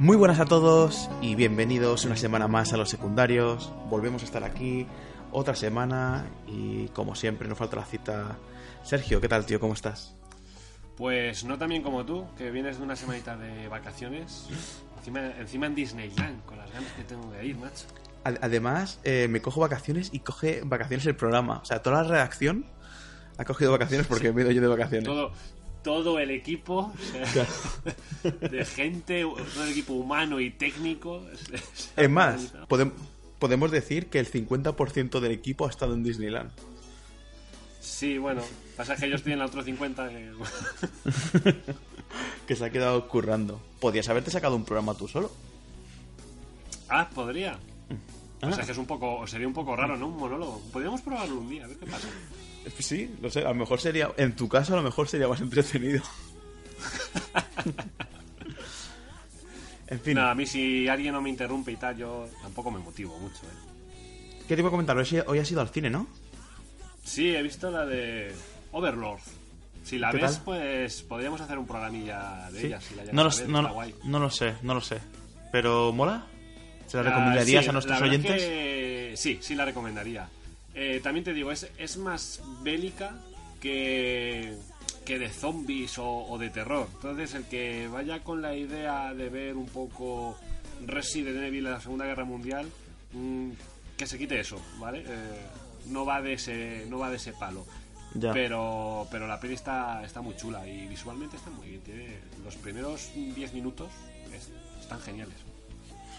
Muy buenas a todos y bienvenidos una semana más a los secundarios. Volvemos a estar aquí otra semana y como siempre nos falta la cita. Sergio, ¿qué tal tío? ¿Cómo estás? Pues no tan bien como tú, que vienes de una semanita de vacaciones, encima, encima en Disneyland, con las ganas que tengo de ir, macho. Además, eh, me cojo vacaciones y coge vacaciones el programa. O sea, toda la redacción ha cogido vacaciones porque me he ido yo de vacaciones. Todo, todo el equipo de gente, todo el equipo humano y técnico. Es más, podem- podemos decir que el 50% del equipo ha estado en Disneyland. Sí, bueno, pasa que yo estoy en la otro 50. que- Que se ha quedado currando. Podías haberte sacado un programa tú solo. Ah, podría. O sea Ah. que es un poco, sería un poco raro, ¿no? Un monólogo. Podríamos probarlo un día, a ver qué pasa. Sí, no sé, a lo mejor sería, en tu caso a lo mejor sería más entretenido. en fin, Nada, a mí si alguien no me interrumpe y tal, yo tampoco me motivo mucho, ¿eh? ¿qué te iba a comentar? Hoy, has ido al cine, ¿no? Sí, he visto la de Overlord. Si la ¿Qué ves, tal? pues podríamos hacer un programilla de Sí. ella. Si la No lo, no, no lo sé, no lo sé. ¿Pero mola? ¿Se la Ah, recomendarías sí, a nuestros oyentes? que sí, sí la recomendaría. Eh, también te digo, es, es más bélica que, que de zombies o, o de terror. Entonces, el que vaya con la idea de ver un poco Resident Evil en la Segunda Guerra Mundial, mm, que se quite eso, ¿vale? Eh, no va de ese, no va de ese palo. Ya. Pero, pero la peli está, está muy chula y visualmente está muy bien. Tiene los primeros 10 minutos es- están geniales.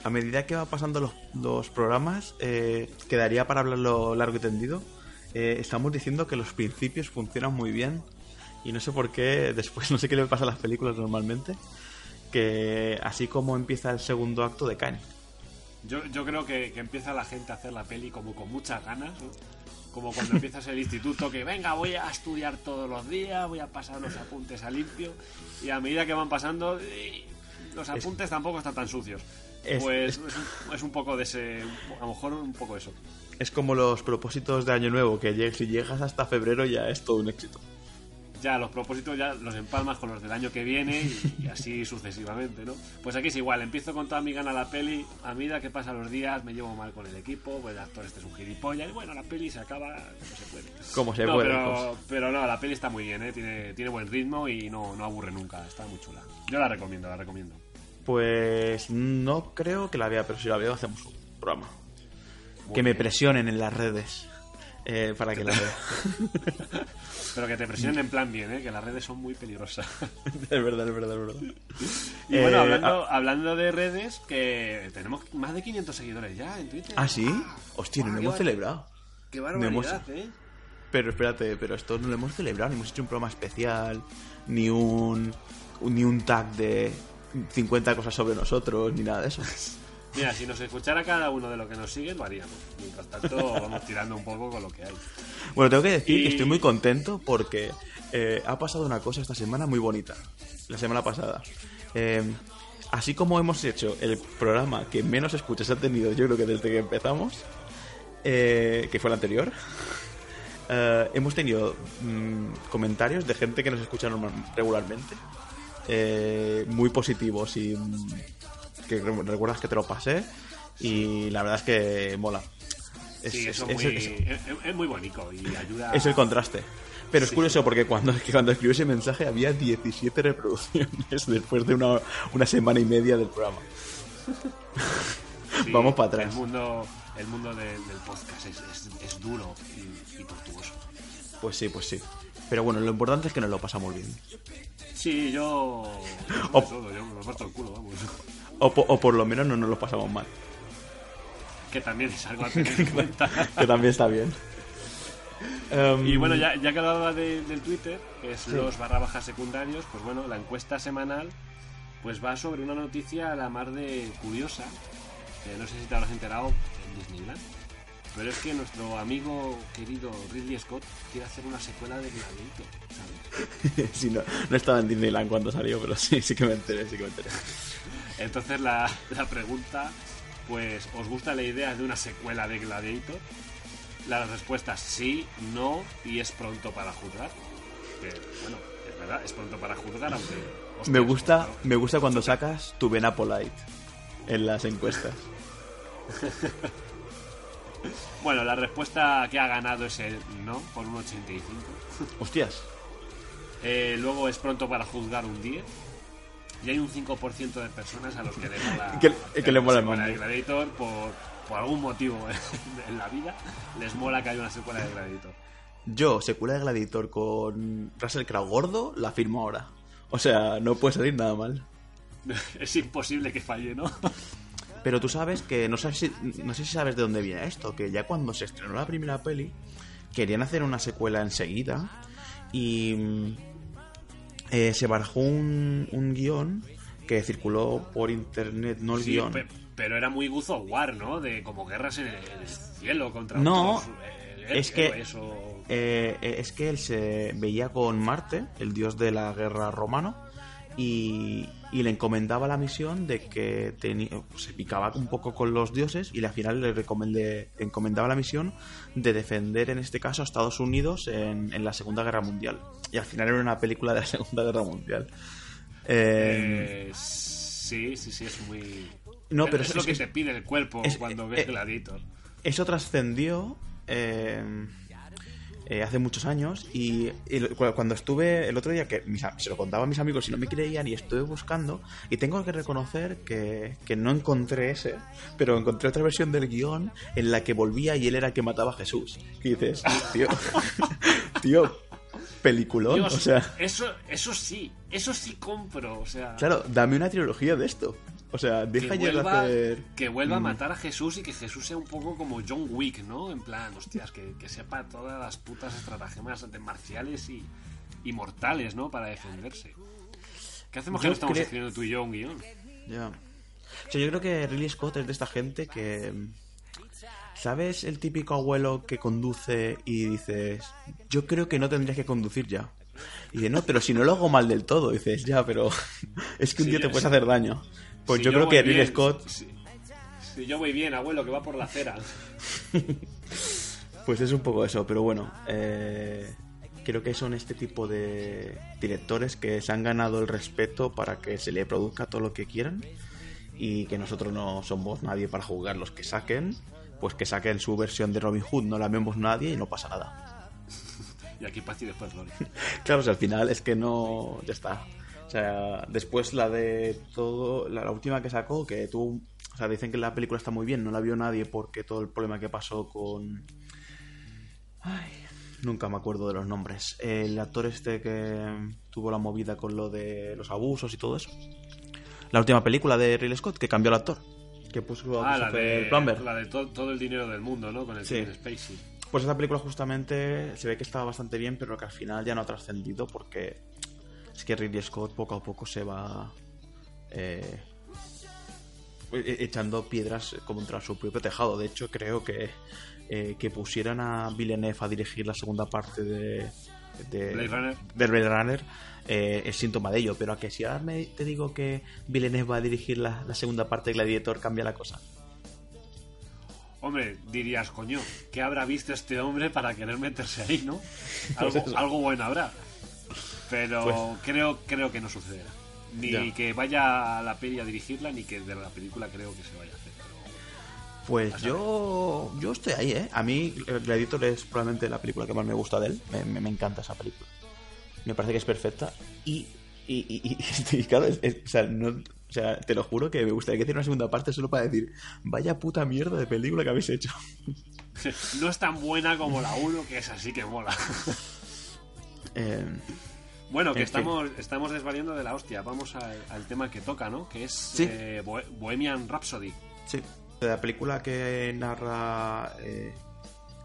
A medida que va pasando los, los programas, eh, quedaría para hablarlo largo y tendido. Eh, estamos diciendo que los principios funcionan muy bien y no sé por qué, después no sé qué le pasa a las películas normalmente, que así como empieza el segundo acto decaen. Yo, yo creo que, que empieza la gente a hacer la peli como con muchas ganas, ¿no? Como cuando empiezas el instituto, que venga, voy a estudiar todos los días, voy a pasar los apuntes a limpio, y a medida que van pasando, eh, los apuntes tampoco están tan sucios. Es- pues es- es, un, poco de ese, a lo mejor un poco eso. Es como los propósitos de Año Nuevo, que si llegas hasta febrero ya es todo un éxito. Ya los propósitos ya los empalmas con los del año que viene y, y así sucesivamente, ¿no? Pues aquí es igual, empiezo con toda mi gana la peli, a medida que pasan los días me llevo mal con el equipo, pues el actor este es un gilipollas, y bueno, la peli se acaba como se puede. Como se No, puede. Pero, como- pero no, la peli está muy bien, ¿eh? tiene, tiene buen ritmo y no, no aburre nunca, está muy chula. Yo la recomiendo, la recomiendo. Pues no creo que la vea, pero si la veo hacemos un programa. que me presionen en las redes eh, para que la vea. Pero que te presionen en plan bien, ¿eh? que las redes son muy peligrosas. es verdad, es verdad, es verdad. y bueno, Eh, hablando, ah, hablando de redes, que tenemos más de 500 seguidores ya en Twitter. ¿Ah, sí? Hostia, no lo hemos celebrado. Qué barbaridad, ¿eh? Pero espérate, pero esto no lo hemos celebrado, ni hemos hecho un programa especial, ni un- ni un tag de 50 cosas sobre nosotros, ni nada de eso. Mira, si nos escuchara cada uno de lo que nos sigue, lo haríamos. Mientras tanto, vamos tirando un poco con lo que hay. Bueno, tengo que decir Y- que estoy muy contento porque eh, ha pasado una cosa esta semana muy bonita. La semana pasada. Eh, así como hemos hecho el programa que menos escuchas ha tenido, yo creo que desde que empezamos, eh, que fue el anterior, hemos tenido mm, comentarios de gente que nos escucha regularmente, eh, muy positivos y que re- recuerdas que te lo pasé y la verdad es que mola. Es, Sí, es- eso es- es, muy, es- es- es muy bonito y ayuda. es el contraste. Pero es curioso porque cuando, cuando escribió ese mensaje había 17 reproducciones después de una, una semana y media del programa. Sí, Vamos para atrás. El mundo, el mundo de- del podcast es, es- es duro y, y tortuoso. Pues sí, pues sí. Pero bueno, lo importante es que nos lo pasamos bien. Sí, yo. O- todo, yo me parto el culo, vamos. O, po- o por lo menos no nos lo pasamos mal. que también es algo a tener en cuenta. que también está bien. Em, Y bueno, ya, ya que hablaba de- del Twitter, que es los barra bajas secundarios, pues bueno, la encuesta semanal pues va sobre una noticia a la mar de curiosa, no sé si te habrás enterado en Disneyland, pero es que nuestro amigo querido Ridley Scott quiere hacer una secuela de Gladiator, ¿sabes? sí, no, no estaba en Disneyland cuando salió, pero sí, sí que me enteré, sí que me enteré. Entonces la, la pregunta, pues, ¿os gusta la idea de una secuela de Gladiator? Las respuestas sí, no y es pronto para juzgar. Que, bueno, es verdad, es pronto para juzgar, aunque... Me gusta, me gusta cuando sacas tu vena polite en las encuestas. Bueno, la respuesta que ha ganado es el no, por un 85. Hostias. Eh, luego es pronto para juzgar un 10. Y hay un 5% de personas a los que le mola, Que- que le mola el. Gladiator por, por algún motivo en la vida. Les mola que haya una secuela de Gladiator. Yo, secuela de Gladiator con Russell Crowe gordo, la firmo ahora. O sea, no puede salir nada mal. es imposible que falle, ¿no? Pero tú sabes que, no, sabes si, no sé si sabes de dónde viene esto, que ya cuando se estrenó la primera peli, querían hacer una secuela enseguida y mm, eh, se barajó un, un guion que circuló por internet, no el Sí, guion. pe- pero era muy of War, ¿no? De como guerras en el, en el cielo contra No, otros, eh, es que- o- Eh, eh, es que él se veía con Marte, el dios de la guerra romano, y, y le encomendaba la misión de que tenía, se picaba un poco con los dioses y al final le recomendé- encomendaba la misión de defender en este caso a Estados Unidos en, en la Segunda Guerra Mundial. Y al final era una película de la Segunda Guerra Mundial. Eh, Eh, sí, sí, sí, es muy... No, pero es, es- lo que es- te pide el cuerpo es- cuando eh, ves Gladiator. eso trascendió eh, eh, hace muchos años y, cuando estuve el otro día que mis se lo contaba a mis amigos y no me creían y estuve buscando y tengo que reconocer que, que no encontré ese pero encontré otra versión del guion en la que volvía y él era el que mataba a Jesús. Y dices tío tío peliculón Dios, o sea. eso, eso sí, eso sí compro, o sea... claro dame una trilogía de esto o sea que deja de vuelva, hacer que vuelva a Mm. matar a Jesús y que Jesús sea un poco como John Wick, ¿no? En plan, hostias, que, que sepa todas las putas estratagemas de marciales y, y mortales, ¿no? Para defenderse. ¿Qué hacemos que no estamos escribiendo tú y yo un guion? Ya. O sea, yo creo que Ridley Scott es de esta gente que. ¿Sabes el típico abuelo que conduce y dices, yo creo que no tendrías que conducir ya? Y dice, no, pero si no lo hago mal del todo, dices, ya, pero es que un Sí, día te es- puedes hacer daño. Pues Si yo creo que Ridley Scott, Si, si yo voy bien, abuelo, que va por la acera. pues es un poco eso, pero bueno, eh, creo que son este tipo de directores que se han ganado el respeto para que se le produzca todo lo que quieran y que nosotros no somos nadie para juzgar los que saquen, pues que saquen su versión de Robin Hood, no la vemos nadie y no pasa nada. Y aquí paz y después gloria. Claro, o sea, al final es que no, ya está. O sea, después la de todo, la, la última que sacó, que tuvo, o sea, dicen que la película está muy bien, no la vio nadie porque todo el problema que pasó con... Ay, nunca me acuerdo de los nombres. El actor este que tuvo la movida con lo de los abusos y todo eso. La última película de Ridley Scott, que cambió el actor. Que puso a Ah, la de, Plummer. la de to- todo el dinero del mundo, ¿no? Con el Sí. Spacey. Pues esta película justamente se ve que estaba bastante bien, pero que al final ya no ha trascendido porque es que Ridley Scott poco a poco se va eh, e- echando piedras contra su propio tejado. De hecho, creo que eh, que pusieran a Villeneuve a dirigir la segunda parte de, de Blade Runner. del Blade Runner eh, es síntoma de ello. Pero a que si ahora me, te digo que Villeneuve va a dirigir la, la segunda parte de Gladiator, cambia la cosa. Hombre, dirías, coño, ¿qué habrá visto este hombre para querer meterse ahí, no? Algo, Pues algo bueno habrá. Pero Pues- creo, creo que no sucederá. Ni Ya. que vaya a la peli a dirigirla, ni que de la película creo que se vaya a hacer. Pero- Pues A yo, yo estoy ahí, ¿eh? A mí eh, Gladiator es probablemente la película que más me gusta de él. Me, me- me encanta esa película. Me parece que es perfecta. Y, y, y, y- y claro, es- es- o, sea, no- o sea, te lo juro que me gustaría que hiciera una segunda parte solo para decir, vaya puta mierda de película que habéis hecho. no es tan buena como la 1, que es así que mola. Eh, Bueno, que En fin. estamos, estamos desvariando de la hostia. Vamos al, al tema que toca, ¿no? Que es Sí. eh, Bohe- Bohemian Rhapsody. sí. La película que narra, eh,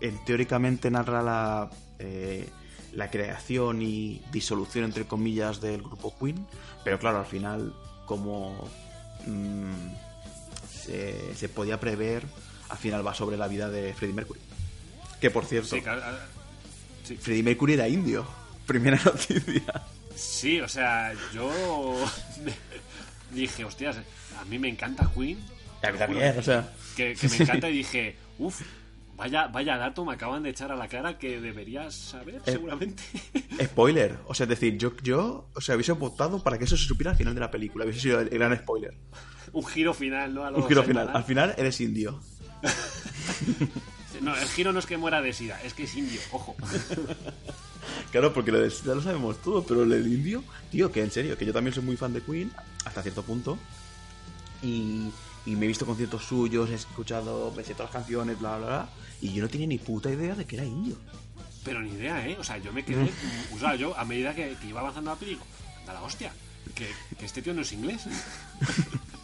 en, teóricamente narra la, eh, la creación y disolución, entre comillas, del grupo Queen, pero claro, al final, como mm, se, se podía prever, al final va sobre la vida de Freddie Mercury. Que por cierto, Sí, claro, ah, sí. Freddie Mercury era indio. Primera noticia. Sí, o sea, yo dije, hostias, a mí me encanta Queen. A mí también, o sea. Que, que me encanta y dije, uff, vaya, vaya dato me acaban de echar a la cara que deberías saber, Eh, seguramente. Spoiler. O sea, es decir, yo, yo o sea, hubiese votado para que eso se supiera al final de la película. Hubiese sido el, el gran spoiler. Un giro final, ¿no? A Un giro final. Al final eres indio. No, el giro no es que muera de sida, es que es indio, ojo. Claro, porque lo de- ya lo sabemos todo, pero el del indio, tío, que en serio, que yo también soy muy fan de Queen, hasta cierto punto. Y, y me he visto conciertos suyos, he escuchado, me sé todas las canciones, bla, bla, bla. Y yo no tenía ni puta idea de que era indio. Pero ni idea, ¿eh? O sea, yo me quedé. O sea, yo a medida que, que iba avanzando la película, anda la hostia, que, que este tío no es inglés.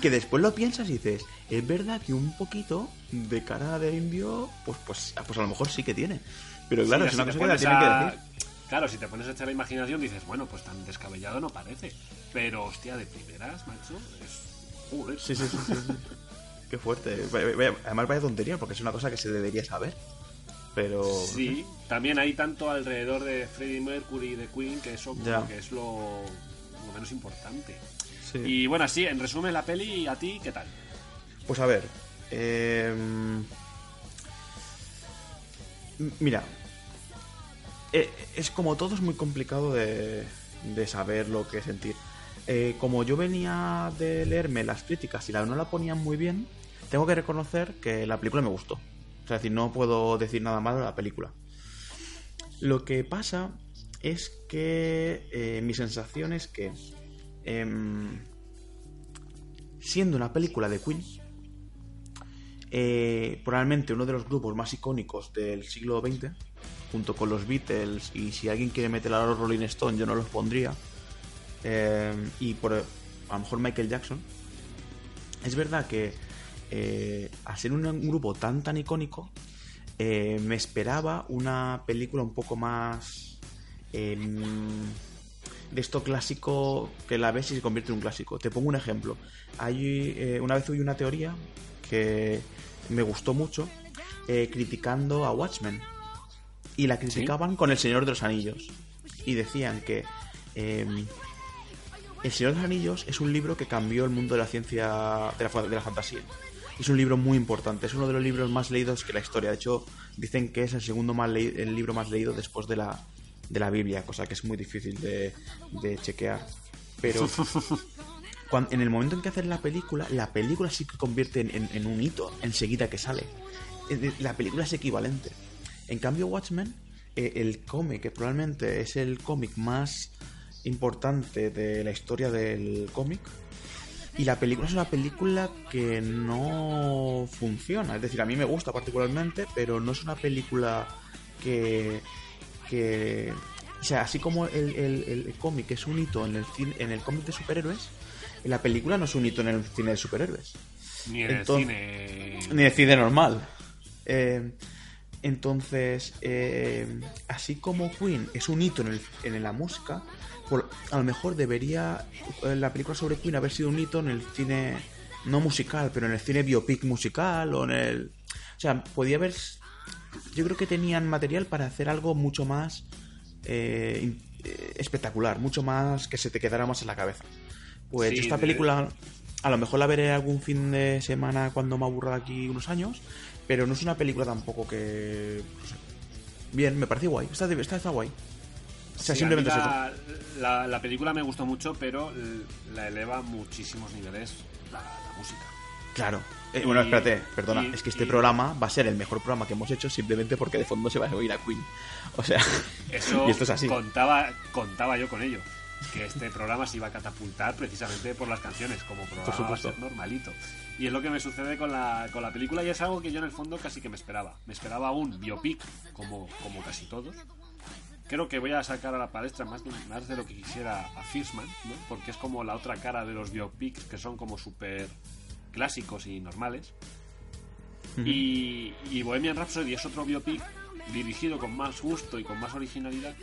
Que después lo piensas y dices, es verdad que un poquito de cara de indio, pues, pues, pues a lo mejor sí que tiene. Pero claro, Sí, es una cosa que la tienen a- que decir. Claro, si te pones a echar la imaginación, dices, bueno, pues tan descabellado no parece. Pero, hostia, de primeras, macho, es. Joder. Sí, sí, sí, sí, sí. Qué fuerte. Además vaya tontería, porque es una cosa que se debería saber. Pero... Sí, también hay tanto alrededor de Freddie Mercury y de Queen que eso Ya. que es lo, lo menos importante. Sí. Y bueno, así, en resumen, la peli, ¿a ti qué tal? Pues a ver. eh, Mira. eh, es como todo es muy complicado de, de saber lo que sentir. Eh, como yo venía de leerme las críticas y la, no la ponían muy bien, tengo que reconocer que la película me gustó. O sea, es decir, no puedo decir nada malo de la película. Lo que pasa es que eh, mi sensación es que, em, siendo una película de Queen, eh, probablemente uno de los grupos más icónicos del siglo XX, junto con los Beatles, y si alguien quiere meter a los Rolling Stone, yo no los pondría, eh, y por a lo mejor Michael Jackson, es verdad que eh, al ser un, un grupo tan tan icónico, eh, me esperaba una película un poco más em, de esto clásico que la ves y se convierte en un clásico. Te pongo un ejemplo. Hay, eh, una vez oí una teoría que me gustó mucho eh, criticando a Watchmen y la criticaban con El Señor de los Anillos y decían que em, El Señor de los Anillos es un libro que cambió el mundo de la ciencia, de la, de la fantasía. Es un libro muy importante, es uno de los libros más leídos que la historia. De hecho, dicen que es el segundo más el libro más leído después de la, de la Biblia, cosa que es muy difícil de, de chequear. Pero cuan- en el momento en que hacen la película, la película sí que convierte en, en- en un hito enseguida que sale. La película es equivalente. En cambio, Watchmen, eh, el cómic, que probablemente es el cómic más importante de la historia del cómic, y la película es una película que no funciona. Es decir, a mí me gusta particularmente, pero no es una película que. Que o sea, así como el, el- el cómic es un hito en el, cine- en el cómic de superhéroes, la película no es un hito en el cine de superhéroes. Ni en Entonces- el cine. Ni de cine normal. Eh, entonces, eh, así como Queen es un hito en, el- en la música, por- a lo mejor debería eh, la película sobre Queen haber sido un hito en el cine, no musical, pero en el cine biopic musical o en el... O sea, podía haber... Yo creo que tenían material para hacer algo mucho más eh, eh, espectacular, mucho más que se te quedara más en la cabeza. Pues Sí, esta película a lo mejor la veré algún fin de semana cuando me aburra de aquí unos años, pero no es una película tampoco que... no sé. Bien, me parece guay, está, está, está guay. O sea, Sí, simplemente a es eso. la, la, la película me gustó mucho, pero la eleva muchísimos niveles la, la música. Claro. Eh, bueno, espérate, perdona. y- es que este y- programa va a ser el mejor programa que hemos hecho simplemente porque de fondo se va a oír a Queen. O sea, Eso y esto es así. Contaba, contaba yo con ello. Que este programa se iba a catapultar precisamente por las canciones, como programa va a supuesto. ser normalito. Y es lo que me sucede con la, con la película y es algo que yo en el fondo casi que me esperaba. Me esperaba un biopic, como, como casi todos. Creo que voy a sacar a la palestra más de, más de lo que quisiera a Fishman, ¿no? porque es como la otra cara de los biopics que son como súper clásicos y normales. y, y Bohemian Rhapsody es otro biopic dirigido con más gusto y con más originalidad,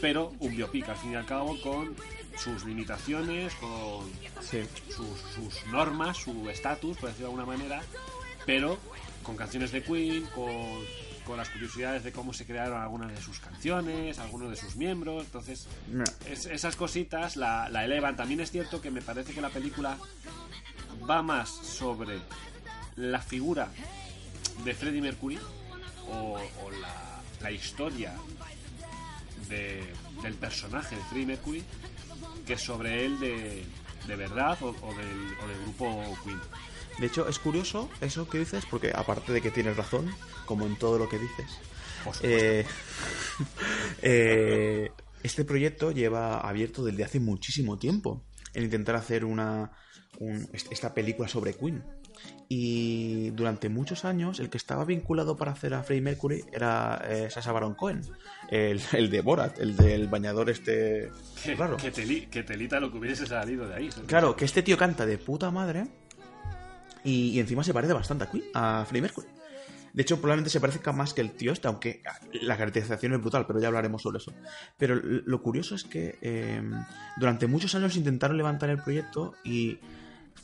pero un biopic al fin y al cabo con sus limitaciones, con sus, normas, su estatus, por decirlo de alguna manera, pero con canciones de Queen, con, las curiosidades de cómo se crearon algunas de sus canciones, algunos de sus miembros. Entonces, esas cositas la, elevan. También es cierto que me parece que la película va más sobre la figura de Freddie Mercury o, la, historia del personaje de Freddie Mercury que sobre él de, de verdad o, del, grupo Queen. De hecho, es curioso eso que dices, porque aparte de que tienes razón, como en todo lo que dices, eh, eh, este proyecto lleva abierto desde hace muchísimo tiempo en intentar hacer una esta película sobre Queen. Y durante muchos años el que estaba vinculado para hacer a Freddie Mercury era eh, Sasha Baron Cohen, el, el, de Borat, el del bañador este que, raro. Que, telita lo que hubiese salido de ahí. Claro, que este tío canta de puta madre y, encima se parece bastante a, Queen, a Freddie Mercury. De hecho, probablemente se parezca más que el tío este, aunque la caracterización es brutal, pero ya hablaremos sobre eso. Pero lo curioso es que eh, durante muchos años intentaron levantar el proyecto y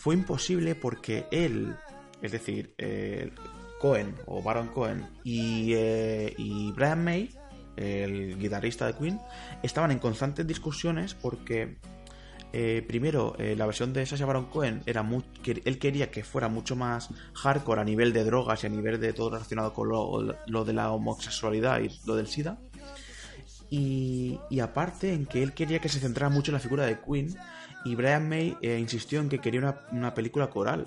fue imposible porque él, es decir, eh, Cohen o Baron Cohen y, eh, y Brian May, el guitarrista de Queen, estaban en constantes discusiones porque eh, primero, la versión de Sasha Baron Cohen era muy, que él quería que fuera mucho más hardcore a nivel de drogas y a nivel de todo relacionado con lo, lo de la homosexualidad y lo del SIDA. Y, y, aparte en que él quería que se centrara mucho en la figura de Queen y Brian May eh, insistió en que quería una, película coral.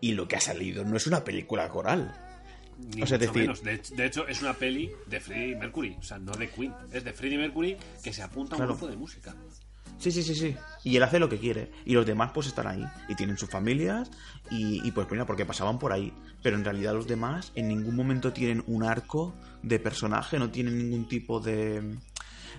Y lo que ha salido no es una película coral. o sea, decir... De, hecho, es una peli de Freddie Mercury, o sea, no de Queen. Es de Freddie Mercury que se apunta a un grupo de música. Sí, sí, sí, sí. Y él hace lo que quiere. Y los demás pues están ahí. Y tienen sus familias. Y, y pues mira, porque pasaban por ahí. Pero en realidad los demás en ningún momento tienen un arco de personaje. No tienen ningún tipo de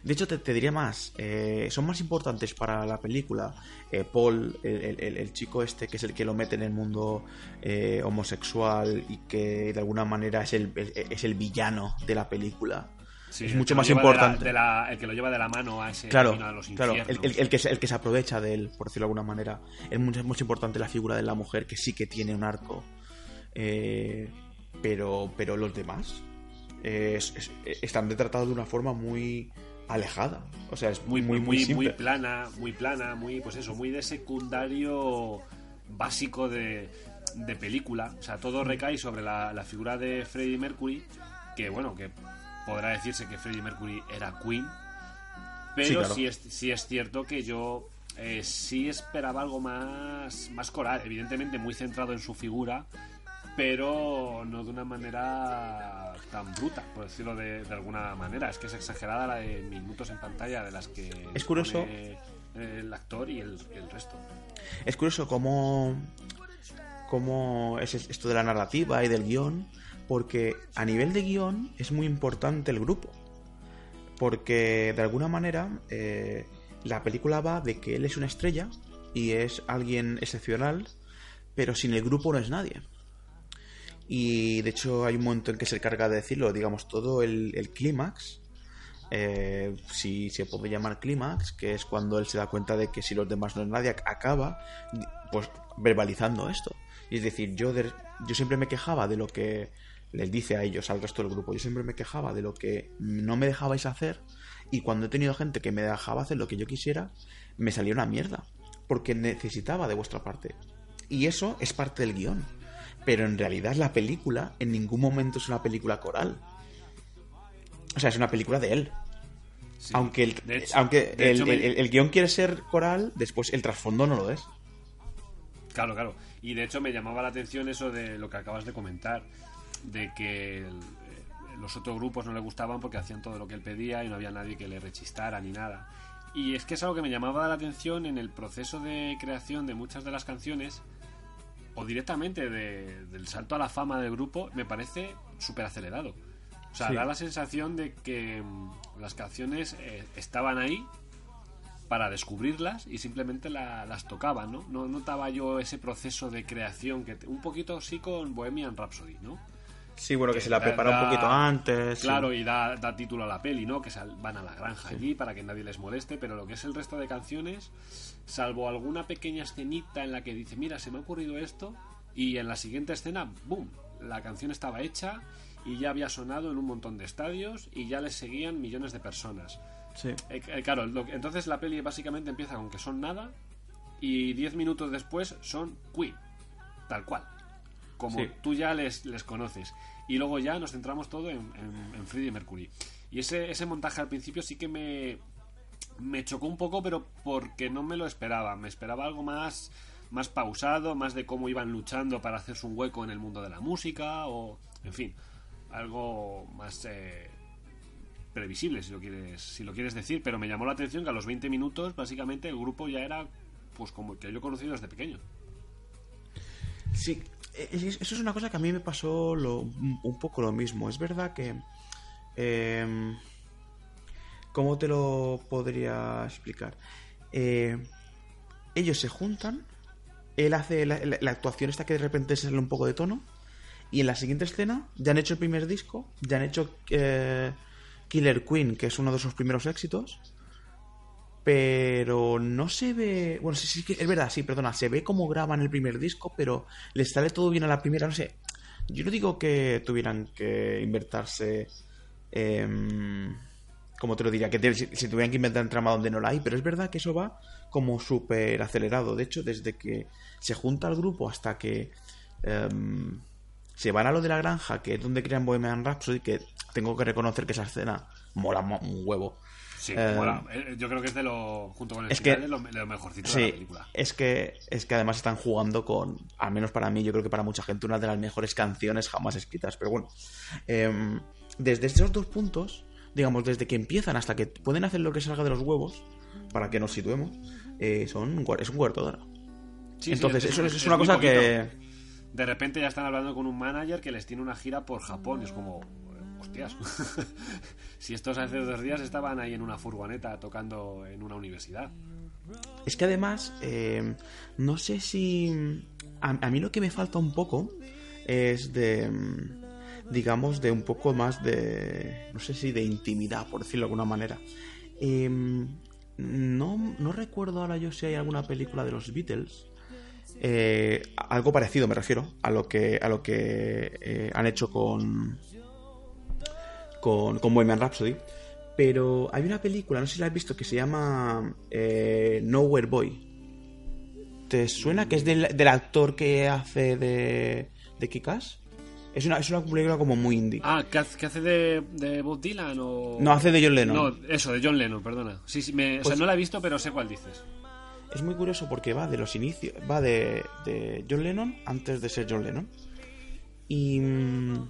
de hecho, te, diría más, eh, son más importantes para la película eh, Paul, el, chico este que es el que lo mete en el mundo eh, homosexual y que de alguna manera es el, es el villano de la película. es mucho más importante. el que lo lleva de la mano a ese claro, de los Claro, el, que, el que se aprovecha de él, por decirlo de alguna manera. Es mucho, mucho importante la figura de la mujer que sí que tiene un arco. pero, pero los demás están retratados de una forma muy alejada. O sea, es muy, muy, muy, muy, plana, muy plana, muy, pues eso, muy de secundario básico de, de película. O sea, todo recae sobre la, figura de Freddie Mercury, que bueno, que podrá decirse que Freddie Mercury era Queen, pero sí, es, sí es cierto que yo eh, sí esperaba algo más, más coral, evidentemente muy centrado en su figura, pero no de una manera tan bruta, por decirlo de, alguna manera. Es que es exagerada la de minutos en pantalla de las que es curioso el actor y el, resto. Es curioso cómo, cómo es esto de la narrativa y del guion, porque a nivel de guion es muy importante el grupo. Porque de alguna manera eh, la película va de que él es una estrella y es alguien excepcional, pero sin el grupo no es nadie. Y de hecho hay un momento en que se encarga de decirlo, digamos, todo el, clímax, eh, si se puede llamar clímax, que es cuando él se da cuenta de que si los demás no es nadie, acaba pues verbalizando esto. Y es decir, yo, yo siempre me quejaba de lo que les dice a ellos, al resto del grupo, yo siempre me quejaba de lo que no me dejabais hacer y cuando he tenido gente que me dejaba hacer lo que yo quisiera, me salía una mierda, porque necesitaba de vuestra parte. Y eso es parte del guion pero en realidad la película en ningún momento es una película coral. O sea, es una película de él. aunque el, aunque el, guion quiere ser coral, después el trasfondo no lo es. Claro, claro. Y de hecho me llamaba la atención eso de lo que acabas de comentar, de que eh, los otros grupos no le gustaban porque hacían todo lo que él pedía y no había nadie que le rechistara ni nada. Y es que es algo que me llamaba la atención en el proceso de creación de muchas de las canciones, o directamente del salto a la fama del grupo me parece súper acelerado. O sea, da la sensación de que mm, las canciones eh, estaban ahí, para descubrirlas y simplemente la- las tocaba, ¿no? No notaba yo ese proceso de creación que un poquito sí con Bohemian Rhapsody, ¿no? Sí, bueno, que se la Da- prepara un poquito antes. sí. Claro, y da, da título a la peli, ¿no? Que sal- van a la granja allí para que nadie les moleste, pero lo que es el resto de canciones, salvo alguna pequeña escenita en la que dice, mira, se me ha ocurrido esto, y en la siguiente escena, ¡boom! La canción estaba hecha y ya había sonado en un montón de estadios y ya les seguían millones de personas. Sí. Eh, eh, claro, lo que- entonces la peli básicamente empieza con que son nada y 10 minutos después son Queen, tal cual. Como Sí. tú ya les, les conoces. Y luego ya nos centramos todo en, en, en Freddie Mercury. Y ese, ese montaje al principio sí que me, me chocó un poco, pero porque no me lo esperaba. Me esperaba algo más, más pausado, más de cómo iban luchando para hacerse un hueco en el mundo de la música, o en fin, algo más eh, previsible, si lo quieres, si lo quieres decir. Pero me llamó la atención que a los 20 minutos, básicamente, el grupo ya era pues como el que yo he conocido desde pequeño. Sí, eso es una cosa que a mí me pasó lo- un poco lo mismo. Es verdad que... eh, ¿Cómo te lo podría explicar? Eh, ellos se juntan, él hace la, actuación esta que de repente sale un poco de tono, y en la siguiente escena ya han hecho el primer disco, ya han hecho eh, Killer Queen, que es uno de sus primeros éxitos, pero no se ve. Bueno, sí, sí es verdad, sí, perdona. Se ve como graban el primer disco, pero les sale todo bien a la primera. No sé. Yo no digo que tuvieran que inventarse. em, como te lo diría, que te- si tuvieran que inventar un trama donde no la hay, pero es verdad que eso va como súper acelerado. De hecho, desde que se junta el grupo hasta que em, se van a lo de la granja, que es donde crean Bohemian Rhapsody, que tengo que reconocer que esa escena mola mo- un huevo. Sí, Eh, mola. Eh, yo creo que es de lo, junto con el es final, que- de lo, de lo mejorcito de la película. es que, es que además están jugando con, al menos para mí, yo creo que para mucha gente, una de las mejores canciones jamás escritas. Pero bueno, em, desde esos dos puntos, digamos, desde que empiezan hasta que pueden hacer lo que salga de los huevos, para que nos situemos, eh, son es un cuarto de hora. Sí, sí, Entonces, eso es, es una cosa poquito. que... De repente ya están hablando con un manager que les tiene una gira por Japón. Es como, hostias. si estos hace dos días estaban ahí en una furgoneta tocando en una universidad. Es que además, eh, no sé si... A, mí lo que me falta un poco es de... digamos, de un poco más de... No sé si de intimidad, por decirlo de alguna manera. Eh, no, no recuerdo ahora yo si hay alguna película de los Beatles. eh, algo parecido me refiero a lo que a lo que eh, han hecho con con, con Bohemian Rhapsody pero hay una película, no sé si la has visto, que se llama eh, Nowhere Boy. ¿Te suena? Que es del, del actor que hace de, de Kick-Ass. Es una, es una película como muy indie. Ah, ¿qué hace, de, de Bob Dylan o...? No, hace de John Lennon. No, eso, de John Lennon, perdona. Sí, sí, me- o sea, Pues- no la he visto, pero sé cuál dices. Es muy curioso porque va de los inicios, va de, de John Lennon antes de ser John Lennon. Y, mm,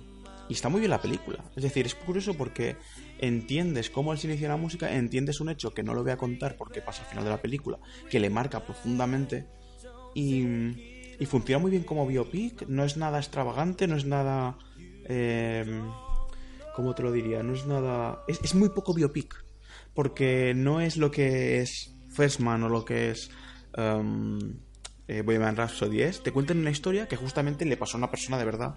y está muy bien la película. Es decir, es curioso porque entiendes cómo él se inició en la música, entiendes un hecho que no lo voy a contar porque pasa al final de la película, que le marca profundamente. Y, funciona muy bien como biopic, no es nada extravagante, no es nada... Eh, ¿Cómo te lo diría? No es nada... Es, muy poco biopic, porque no es lo que es First Man o lo que es um, eh, Bohemian Rhapsody es. Te cuentan una historia que justamente le pasó a una persona de verdad,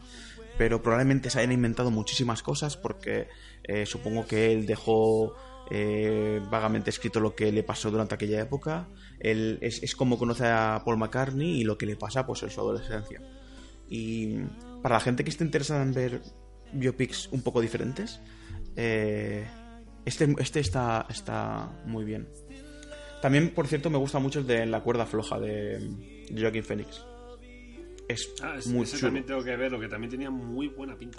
pero probablemente se hayan inventado muchísimas cosas porque eh, supongo que él dejó eh, vagamente escrito lo que le pasó durante aquella época. Él, es, como conoce a Paul McCartney y lo que le pasa pues en su adolescencia. Y para la gente que esté interesada en ver biopics un poco diferentes, eh, este, este está, está muy bien. También, por cierto, me gusta mucho el de La cuerda floja de Joaquin Phoenix. Es Ah, es- muy ese chulo. también tengo que verlo, que también tenía muy buena pinta.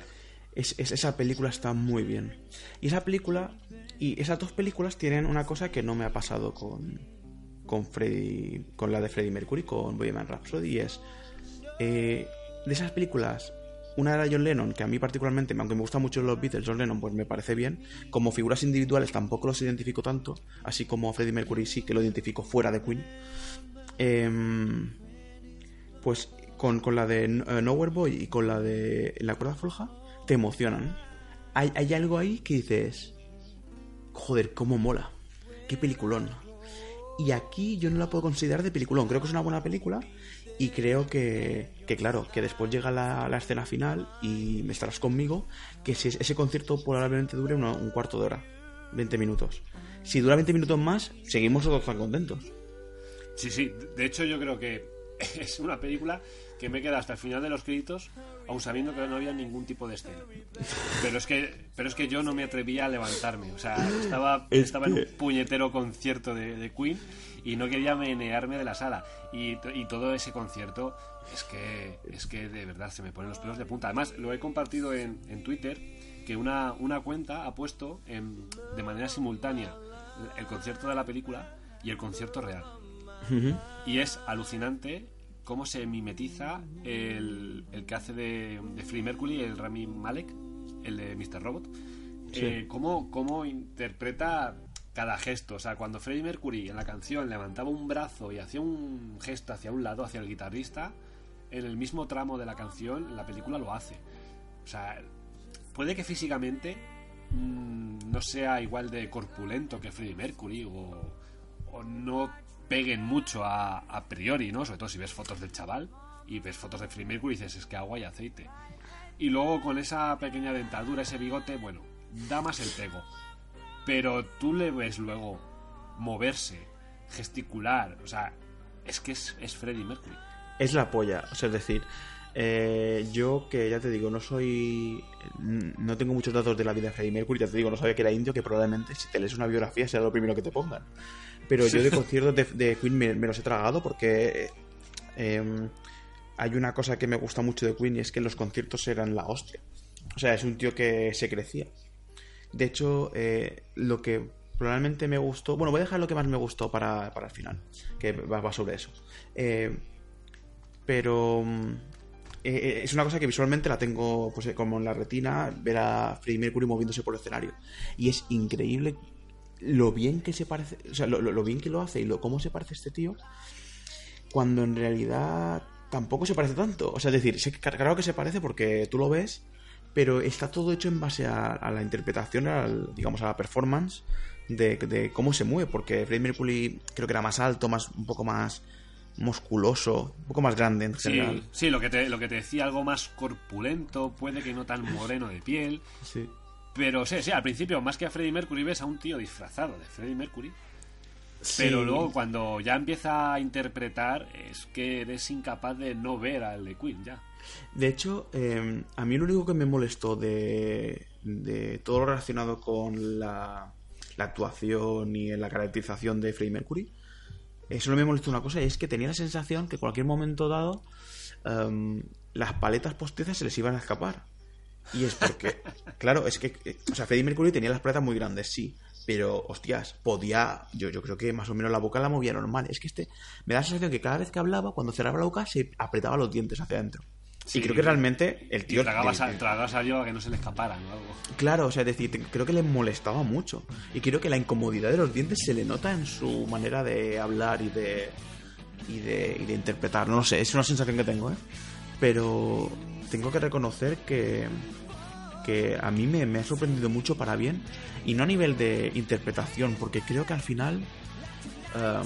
Es, es- esa película está muy bien. Y esa película, y esas dos películas tienen una cosa que no me ha pasado con, con Freddie, con la de Freddie Mercury, con Bohemian Rhapsody, y es eh, de esas películas. Una era John Lennon, que a mí particularmente, aunque me gustan mucho los Beatles, John Lennon, pues me parece bien. Como figuras individuales tampoco los identifico tanto, así como Freddie Mercury sí que lo identifico fuera de Queen. Em, pues con, con la de eh, Nowhere Boy y con la de La cuerda floja, te emocionan. Hay, hay algo ahí que dices, joder, cómo mola, qué peliculón. Y aquí yo no la puedo considerar de peliculón. Creo que es una buena película. Y creo que, que claro, que después llega la, la escena final y me estarás conmigo, que si ese concierto probablemente dure un cuarto de hora, 20 minutos. Si dura 20 minutos más, seguimos todos tan contentos. Sí, sí. De hecho, yo creo que es una película que me queda hasta el final de los créditos, aun sabiendo que no había ningún tipo de escena. Pero es que, pero es que yo no me atrevía a levantarme. O sea, estaba, Es estaba en un puñetero concierto de, de Queen y no quería menearme de la sala. Y, to- y todo ese concierto es que, es que de verdad se me ponen los pelos de punta. Además, lo he compartido en, en Twitter, que una, una cuenta ha puesto en- de manera simultánea el concierto de la película y el concierto real. Y es alucinante cómo se mimetiza el, el que hace de, de Freddie Mercury, el Rami Malek, el de Mr. Robot. Eh, cómo, cómo interpreta cada gesto. O sea, cuando Freddie Mercury en la canción levantaba un brazo y hacía un gesto hacia un lado, hacia el guitarrista, en el mismo tramo de la canción, en la película lo hace. O sea, puede que físicamente mm, no sea igual de corpulento que Freddie Mercury o, o no peguen mucho a, a priori, ¿no? Sobre todo si ves fotos del chaval y ves fotos de Freddie Mercury y dices, es que agua y aceite. Y luego con esa pequeña dentadura, ese bigote, bueno, da más el pego. Pero tú le ves luego moverse, gesticular, o sea, es que es, es Freddie Mercury. Es la polla, o sea, es decir, eh, yo que ya te digo, no soy. No tengo muchos datos de la vida de Freddie Mercury, ya te digo, no sabía que era indio, que probablemente si te lees una biografía será lo primero que te pongan. Pero yo de conciertos de, de Queen me, me los he tragado porque. eh, hay una cosa que me gusta mucho de Queen y es que los conciertos eran la hostia. O sea, es un tío que se crecía. De hecho, eh, lo que probablemente me gustó. Bueno, voy a dejar lo que más me gustó para, para el final, que va, va sobre eso. Eh, pero mm, eh, es una cosa que visualmente la tengo pues, como en la retina, ver a Freddie Mercury moviéndose por el escenario. Y es increíble lo bien que se parece, o sea, lo, lo- lo bien que lo hace y lo cómo se parece este tío, cuando en realidad tampoco se parece tanto. O sea, es decir, claro que se parece porque tú lo ves, pero está todo hecho en base a, a la interpretación, al, digamos, a la performance de, de cómo se mueve, porque Freddie Mercury creo que era más alto, más un poco más musculoso, un poco más grande en Sí, general. sí lo, que te, lo que te decía, algo más corpulento, puede que no tan moreno de piel. Sí. Pero sí, sí, al principio, más que a Freddie Mercury, ves a un tío disfrazado de Freddie Mercury. Pero luego, cuando ya empieza a interpretar, es que eres incapaz de no ver al de Queen ya. De hecho, eh, a mí lo único que me molestó de, de todo lo relacionado con la, la actuación y la caracterización de Freddie Mercury, eh, solo me molestó una cosa, y es que tenía la sensación que en cualquier momento dado em, las paletas postizas se les iban a escapar. Y es porque, claro, es que, eh, o sea, Freddie Mercury tenía las paletas muy grandes, sí, pero, hostias, podía, yo, yo creo que más o menos la boca la movía normal. Es que este, me da la sensación que cada vez que hablaba, cuando cerraba la boca, se apretaba los dientes hacia adentro. Sí. y creo que realmente el tío... tragaba, tragaba saliva que no se le escapara, ¿no? Algo. Claro, o sea, es decir, te- creo que le molestaba mucho. Y creo que la incomodidad de los dientes se le nota en su manera de hablar y de. y de, y de interpretar. No lo sé, es una sensación que tengo, ¿eh? Pero tengo que reconocer que. que a mí me, me ha sorprendido mucho para bien. Y no a nivel de interpretación, porque creo que al final. em,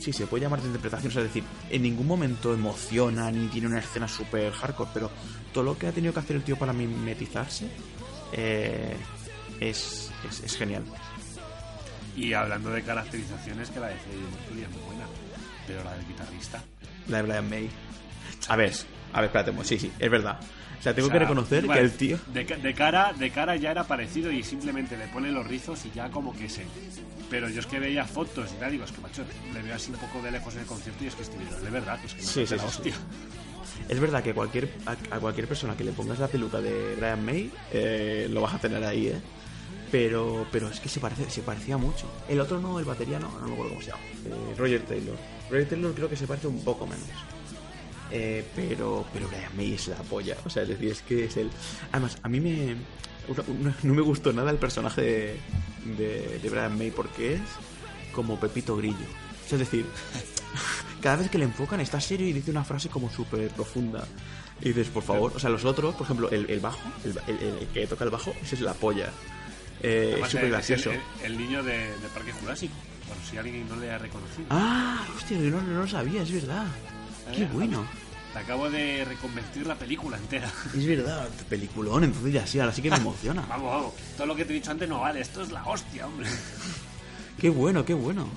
sí, se puede llamar de interpretación, es decir, en ningún momento emociona ni tiene una escena súper hardcore, pero todo lo que ha tenido que hacer el tío para mimetizarse eh, es, es, es genial. Y hablando de caracterizaciones, que la de Freddie Mercury es muy buena. Pero la del guitarrista. La de Brian May. A ver, a ver, espérate, sí, sí, es verdad. O sea, tengo O sea, que reconocer que el tío. De, ca- de cara, de cara ya era parecido y simplemente le pone los rizos y ya como que se. Pero yo es que veía fotos y tal, digo, es que macho, le veo así un poco de lejos en el concierto y es que este vídeo de verdad, es que me Sí, sí, la sí, hostia. Es verdad que cualquier, a, a cualquier persona que le pongas la peluca de Brian May eh, lo vas a tener ahí, ¿eh? Pero, pero es que se, parece, se parecía mucho. El otro no, el batería no, no me acuerdo cómo se llama. Eh, Roger Taylor. Roger Taylor creo que se parece un poco menos. Eh, pero, pero Brian May es la polla. O sea, es decir, es que es el. Además, a mí me. una- no me gustó nada el personaje de, de, de Brian May porque es como Pepito Grillo. O sea, es decir, cada vez que le enfocan está serio y dice una frase como súper profunda. Y dices, por favor, o sea, los otros, por ejemplo, el, el bajo, el, el- el que toca el bajo, ese es la polla. Eh, es Además, súper es gracioso. el- niño de, de Parque Jurásico. Bueno, si alguien no le ha reconocido. Ah, hostia, yo no, no lo sabía, es verdad. Qué Eh, bueno. Te acabo de reconvertir la película entera. Es verdad, peliculón, entonces ya sí, ahora sí que me emociona. Vamos, vamos. Todo lo que te he dicho antes no vale. Esto es la hostia, hombre. Qué bueno, qué bueno.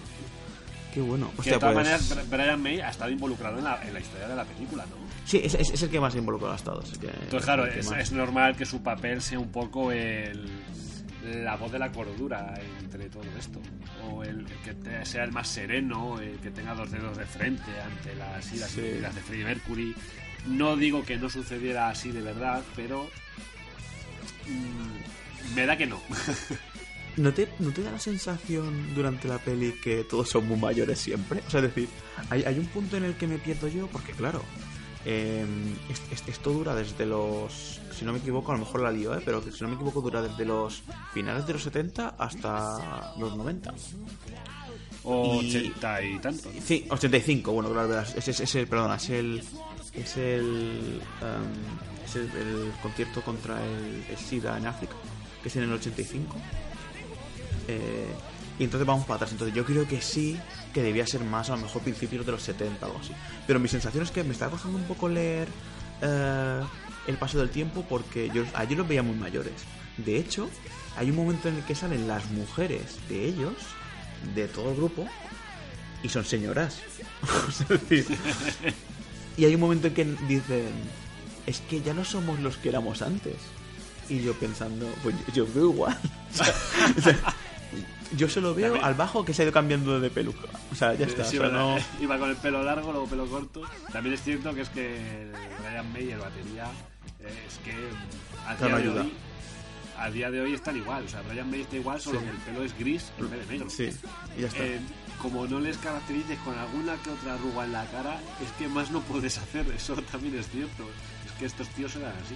Qué bueno. que de Hostia, todas pues... maneras, Br- Brian May ha estado involucrado en la, en la historia de la película, ¿no? Sí, es, es- es el que más involucrado ha estado. es que- Entonces, claro, es normal que su papel sea un poco el, la voz de la cordura entre todo esto. O el que te- sea el más sereno, el que tenga dos dedos de frente ante las iras Sí. y las de Freddie Mercury. No digo que no sucediera así de verdad, pero mm, me da que no. ¿No te, ¿No te da la sensación durante la peli que todos son muy mayores siempre? O sea, es decir, hay, hay un punto en el que me pierdo yo, porque claro, eh, es- esto dura desde los. Si no me equivoco, a lo mejor la lío, ¿eh? pero si no me equivoco, dura desde los finales de los 70 hasta los 90. O Y- 80 y tanto. ¿no? Sí, 85, bueno, claro, es, es, es el, perdona, es el, es el, em, es el, el concierto contra el, el SIDA en África, que es en el 85. Eh, y entonces vamos para atrás, entonces yo creo que sí, que debía ser más, a lo mejor principios de los 70, algo así. Pero mi sensación es que me está costando un poco leer eh, el paso del tiempo porque yo, a ellos los veía muy mayores. De hecho, hay un momento en el que salen las mujeres de ellos, de todo el grupo, y son señoras. y hay un momento en que dicen, es que ya no somos los que éramos antes. Y yo pensando, pues yo, yo veo igual. O o yo solo veo al bajo que se ha ido cambiando de peluca. O sea, ya está. Sí, o sea, no- Iba con el pelo largo, luego pelo corto. También es cierto que es que Brian May, el batería, eh, es que a día, de ayuda. hoy, a día de hoy están igual. O sea, Brian May está igual, solo Sí. que el pelo es gris en vez de negro. Sí, y ya está. Eh, como no les caracterices con alguna que otra arruga en la cara, es que más no puedes hacer. Eso también es cierto. Es que estos tíos eran así.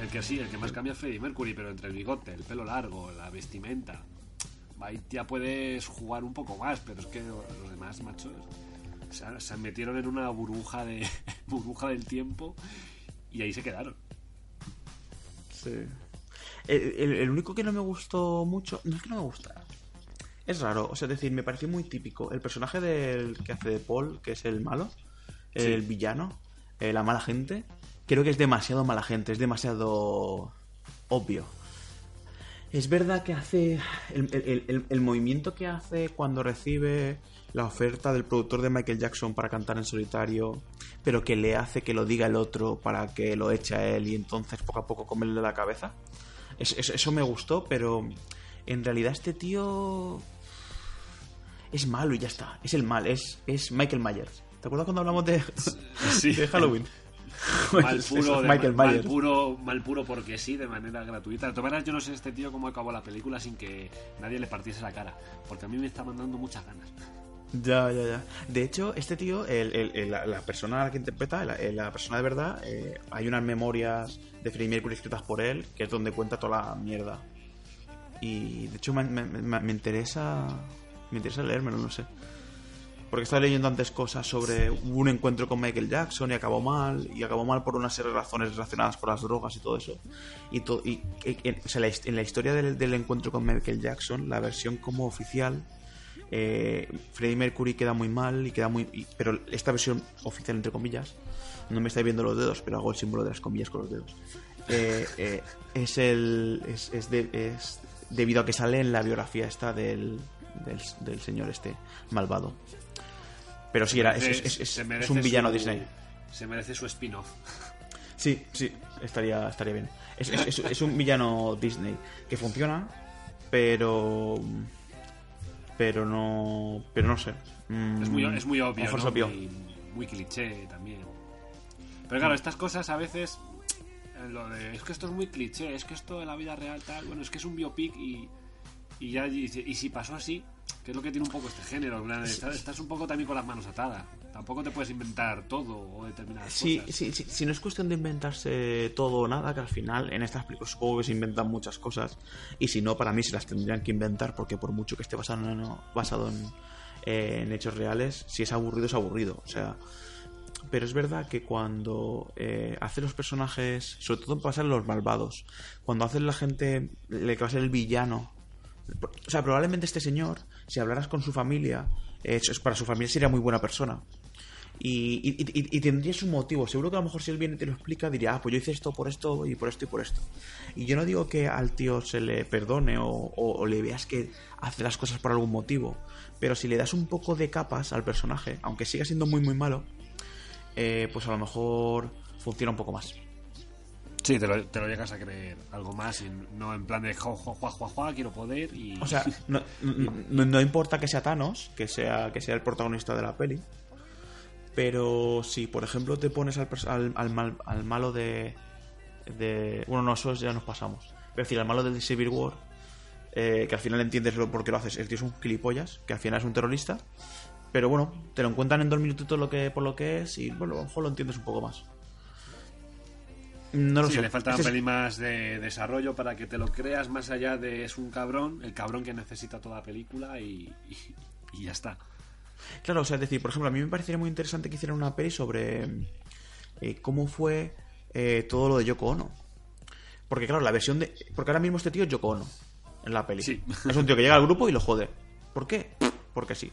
El que sí, el que más cambia es Freddie Mercury, pero entre el bigote, el pelo largo, la vestimenta, ahí ya puedes jugar un poco más, pero es que los demás, machos, se, se metieron en una burbuja de burbuja del tiempo y ahí se quedaron. Sí. El, el- el único que no me gustó mucho. No es que no me gusta. Es raro. O sea, es decir, me pareció muy típico. El personaje del que hace de Paul, que es el malo, el villano, eh, la mala gente. Creo que es demasiado mala gente. Es demasiado obvio. Es verdad que hace. El, el- el- el movimiento que hace cuando recibe la oferta del productor de Michael Jackson para cantar en solitario, pero que le hace que lo diga el otro para que lo eche a él y entonces poco a poco comerle la cabeza. Es- es- eso me gustó, pero en realidad este tío es malo y ya está. Es el mal, es, es Michael Myers. ¿Te acuerdas cuando hablamos de, Sí. de Halloween? mal puro, de- Michael mal puro, mal puro porque sí, de manera gratuita. De todas maneras, yo no sé este tío cómo acabó la película sin que nadie le partiese la cara, porque a mí me está mandando muchas ganas. Ya, ya, ya. De hecho, este tío, el- el- el- la, la persona que interpreta, la, la persona de verdad, eh, hay unas memorias de Freddie Mercury escritas por él, que es donde cuenta toda la mierda. Y de hecho me, me- me- me interesa me interesa leérmelo, no sé. Porque estaba leyendo antes cosas sobre un encuentro con Michael Jackson y acabó mal, y acabó mal por una serie de razones relacionadas con las drogas y todo eso. Y, to- y- en, o sea, en la historia del, encuentro con Michael Jackson, la versión como oficial, eh, Freddie Mercury queda muy mal, y queda muy pero esta versión oficial, entre comillas, no me estáis viendo los dedos, pero hago el símbolo de las comillas con los dedos. Eh, eh, es el es, es de- es debido a que sale en la biografía esta del, del señor este malvado. Pero sí, era, es, es- es- un villano su- Disney. Se merece su spin-off. Sí, sí, estaría, estaría bien. Es, es- es- es un villano Disney que funciona, pero. Pero no. Pero no sé. Mm, Es muy, es muy obvio, muy cliché también. Pero claro, estas cosas a veces. eh, Lo de, es que esto es muy cliché, es que esto de la vida real tal. Bueno, es que es un biopic y. Y ya y, y si pasó así, que es lo que tiene un poco este género. Estás, estás un poco también con las manos atadas. Tampoco te puedes inventar todo o determinadas Sí, cosas. sí, sí, si no es cuestión de inventarse todo o nada, que al final en estas películas supongo que se inventan muchas cosas. Y si no, para mí se las tendrían que inventar, porque por mucho que esté basado en, basado en, eh, en hechos reales, si es aburrido, es aburrido. O sea. Pero es verdad que cuando eh, hace los personajes, sobre todo pasa en los malvados, cuando hacen la gente, le que va a ser el villano O sea, probablemente este señor, si hablaras con su familia, eh, es- para su familia sería muy buena persona. Y, y, y- y tendría su motivo. Seguro que a lo mejor si él viene y te lo explica, diría, ah, pues yo hice esto por esto y por esto y por esto. Y yo no digo que al tío se le perdone o, o- o le veas que hace las cosas por algún motivo. Pero si le das un poco de capas al personaje, aunque siga siendo muy muy malo, eh, pues a lo mejor funciona un poco más. Sí, te lo, te lo llegas a creer algo más y no en plan de jo, jo, jua, jua, jua, quiero poder y... O sea, no, no- no importa que sea Thanos, que sea, que sea el protagonista de la peli. Pero si, por ejemplo, te pones al, al, al mal- al malo de, de. Bueno, no, eso ya nos pasamos. Pero decir, al malo del Civil War, eh, que al final entiendes lo, por qué lo haces. El tío es un gilipollas, que al final es un terrorista. Pero bueno, te lo encuentran en dos minutitos lo que, por lo que es y bueno, a lo mejor lo entiendes un poco más. No lo Sí, sé. le falta un pelín más de desarrollo para que te lo creas más allá de es un cabrón, el cabrón que necesita toda la película y, y- y ya está. Claro, o sea, es decir, por ejemplo, a mí me parecería muy interesante que hicieran una peli sobre eh, cómo fue eh, todo lo de Yoko Ono. Porque, claro, la versión de. Porque ahora mismo este tío es Yoko Ono en la peli. Sí. Es un tío que llega al grupo y lo jode. ¿Por qué? Porque sí.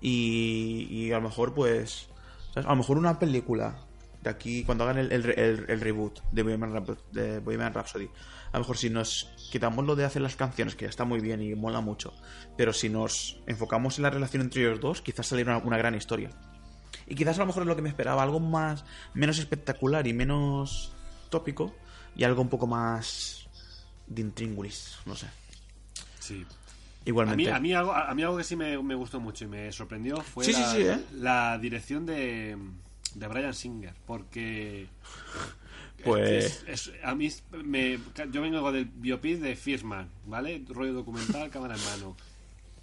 Y, y a lo mejor, pues. ¿sabes? A lo mejor una película de aquí, cuando hagan el, el, el- el reboot de Bohemian, Rhap- de Bohemian Rhapsody, a lo mejor si nos quitamos lo de hacer las canciones, que ya está muy bien y mola mucho, pero si nos enfocamos en la relación entre ellos dos, quizás saliera una, una gran historia. Y quizás a lo mejor es lo que me esperaba, algo más menos espectacular y menos tópico, y algo un poco más de intríngulis, no sé. Sí. A Igualmente. mí, a, mí algo, a mí algo que sí me, me gustó mucho y me sorprendió fue Sí, sí, sí, ¿eh? la dirección de, de Brian Singer, porque... Pues- es- es- a mí me- yo vengo del biopic de Fiersman, ¿vale? Rollo documental, cámara en mano.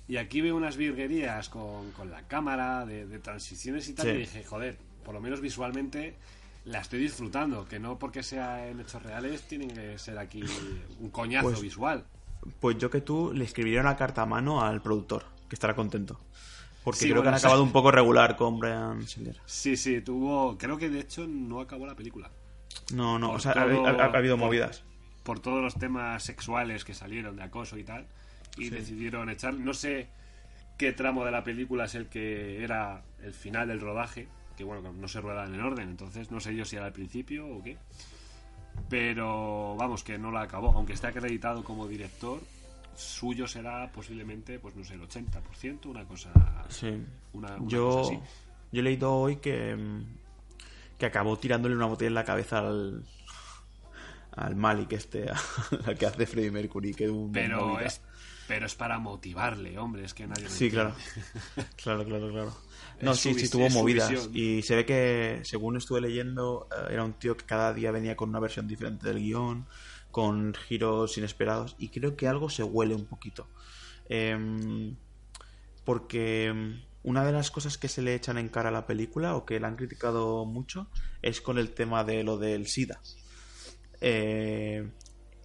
Y aquí veo unas virguerías con, con la cámara, de, de transiciones y tal, Sí. y dije, joder, por lo menos visualmente la estoy disfrutando, que no porque sea en hechos reales tienen que ser aquí un coñazo Pues- visual. Pues yo que tú le escribiría una carta a mano al productor, que estará contento. Porque Sí, creo que han acabado un poco regular con Brian Singer. Sí, sí, tuvo. Creo que de hecho no acabó la película. No, no, Por o sea, ha, todo- ha- ha habido por- movidas. Por todos los temas sexuales que salieron de acoso y tal. Y decidieron echar. No sé qué tramo de la película es el que era el final del rodaje. Que bueno, no se rueda en el orden. Entonces no sé yo si era al principio o qué. Pero vamos, que no la acabó. Aunque esté acreditado como director, suyo será posiblemente, pues no sé, el 80%, una cosa. Sí. Una, una yo, cosa así. yo he leído hoy que, mm, que acabó tirándole una botella en la cabeza al, al Malik este, al que hace Freddie Mercury, que un Pero es, pero es para motivarle, hombre, es que nadie Sí, claro. Claro, claro, claro. No, Es sí, sí, tuvo movidas. visión. Y se ve que, según estuve leyendo, eh, era un tío que cada día venía con una versión diferente del guion, con giros inesperados. Y creo que algo se huele un poquito. Em, porque em, una de las cosas que se le echan en cara a la película, o que la han criticado mucho, es con el tema de lo del SIDA. Eh,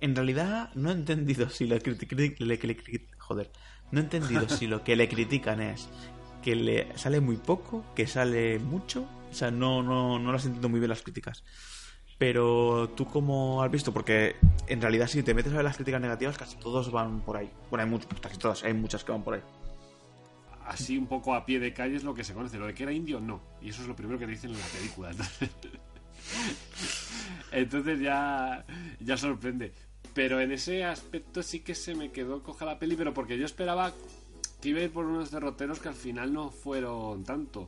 en realidad no he entendido si le, le- joder, no he entendido si lo que le critican es que le sale muy poco, que sale mucho, o sea, no no no las entiendo muy bien las críticas. Pero tú cómo has visto, porque en realidad si te metes a ver las críticas negativas, casi todos van por ahí. Bueno, hay muchas, casi todas, hay muchas que van por ahí. Así un poco a pie de calle es lo que se conoce. Lo de que era indio, no. Y eso es lo primero que te dicen en la película. Entonces, Entonces ya, ya sorprende. Pero en ese aspecto sí que se me quedó coja la peli, pero porque yo esperaba que iba a ir por unos derroteros que al final no fueron tanto.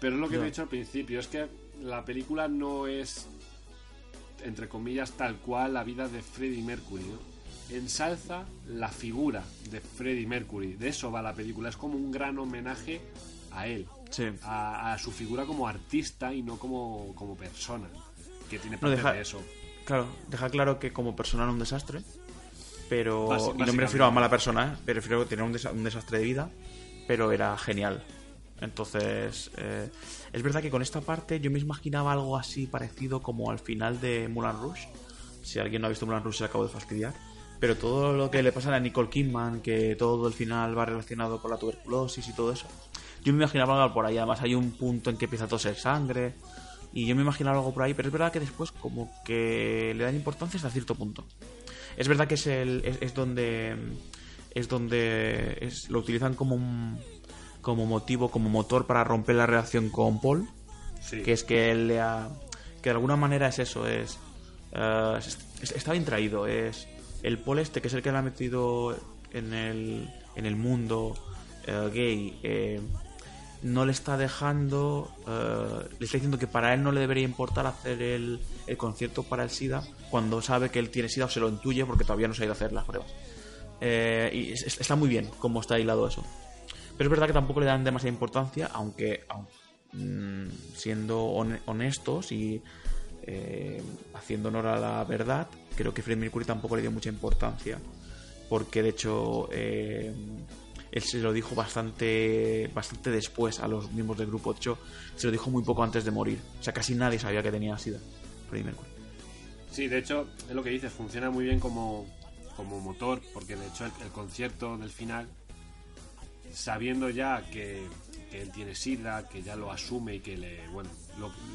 Pero es lo que he dicho al principio, es que la película no es, entre comillas, tal cual la vida de Freddie Mercury, ¿no? Ensalza la figura de Freddie Mercury, de eso va la película, es como un gran homenaje a él, Sí. a, a su figura como artista y no como, como persona, que tiene No, parte deja- de eso. Claro, deja claro que como persona era un desastre, pero... Y no me refiero a mala persona, ¿eh? me refiero a tener un, desa- un desastre de vida, pero era genial. Entonces, eh, es verdad que con esta parte yo me imaginaba algo así parecido como al final de Mulan Rush. Si alguien no ha visto Mulan Rush se acabo de fastidiar. Pero todo lo que le pasa a Nicole Kidman, que todo el final va relacionado con la tuberculosis y todo eso. Yo me imaginaba algo por ahí. Además hay un punto en que empieza a toser sangre. Y yo me imagino algo por ahí, pero es verdad que después como que le dan importancia hasta cierto punto. Es verdad que es, el, donde es donde es, lo utilizan como un, como motivo, como motor para romper la relación con Paul. Que es que él le ha... Que de alguna manera es eso, es... Uh, está bien traído, es el Paul este, que es el que le ha metido en el, en el mundo uh, gay, eh, no le está dejando, uh, le está diciendo que para él no le debería importar hacer el, el, concierto para el SIDA cuando sabe que él tiene SIDA o se lo intuye porque todavía no se ha ido a hacer las pruebas. Eh, y está muy bien cómo está hilado eso. Pero es verdad que tampoco le dan demasiada importancia, aunque, mm, siendo honestos y eh, haciendo honor a la verdad, creo que Freddie Mercury tampoco le dio mucha importancia. Porque de hecho eh, él se lo dijo bastante, bastante después a los miembros del grupo. De hecho, se lo dijo muy poco antes de morir. O sea, casi nadie sabía que tenía SIDA. Freddie Mercury. Sí, de hecho, es lo que dices, funciona muy bien como, como motor, porque de hecho el concierto del final sabiendo ya que, él tiene sida, que ya lo asume y que le, bueno,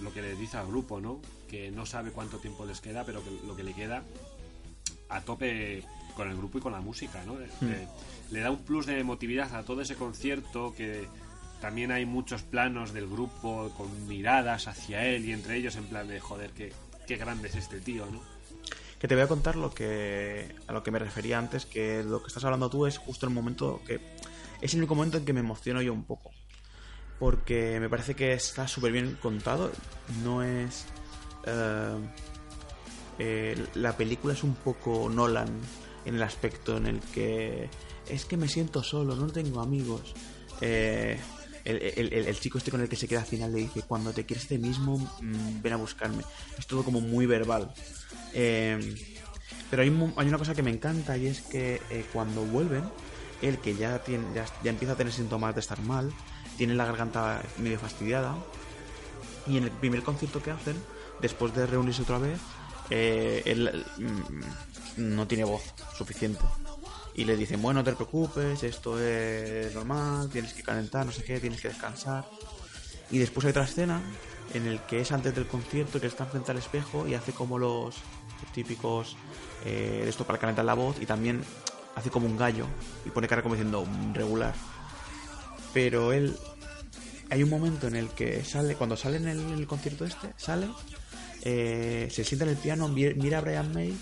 lo, que le dice al grupo, ¿no? Que no sabe cuánto tiempo les queda, pero que lo que le queda a tope con el grupo y con la música, ¿no? Hmm. Le, da un plus de emotividad a todo ese concierto que también hay muchos planos del grupo con miradas hacia él y entre ellos en plan de joder, qué, qué grande es este tío, ¿no? Que te voy a contar lo que a lo que me refería antes, que lo que estás hablando tú es justo el momento que es el único momento en que me emociono yo un poco. Porque me parece que está súper bien contado. No es. Eh, eh, la película es un poco Nolan en el aspecto en el que. Es que me siento solo, no tengo amigos. Eh, el, chico este con el que se queda al final le dice: Cuando te quieres de mismo, mm, ven a buscarme. Es todo como muy verbal. pero hay, hay, una cosa que me encanta y es que cuando vuelven él que ya, tiene, ya, empieza a tener síntomas de estar mal, tiene la garganta medio fastidiada, y en el primer concierto que hacen, después de reunirse otra vez, eh, él mm, no tiene voz suficiente. Y le dicen, bueno, no te preocupes, esto es normal, tienes que calentar, no sé qué, tienes que descansar. Y después hay otra escena en el que es antes del concierto que está frente al espejo y hace como los típicos eh, esto para calentar la voz y también hace como un gallo y pone cara como diciendo regular. Pero él. Hay un momento en el que sale, cuando sale en el, concierto este, sale, eh, se sienta en el piano, mira a Brian May,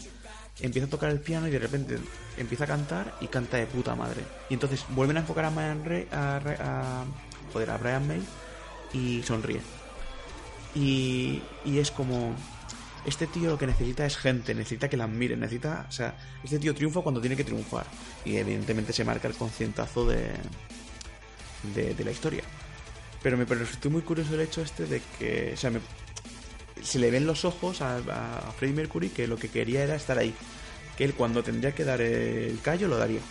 empieza a tocar el piano y de repente empieza a cantar y canta de puta madre. Y entonces vuelven a enfocar a, Brian a, a, a Brian May y sonríe. Y, y es como este tío lo que necesita es gente, necesita que la admiren, necesita, o sea, este tío triunfa cuando tiene que triunfar y evidentemente se marca el concientazo de, de, la historia. Pero me pareció muy curioso el hecho este de que, o sea, se le ven los ojos a, a, Freddie Mercury que lo que quería era estar ahí, que él cuando tendría que dar el callo lo daría.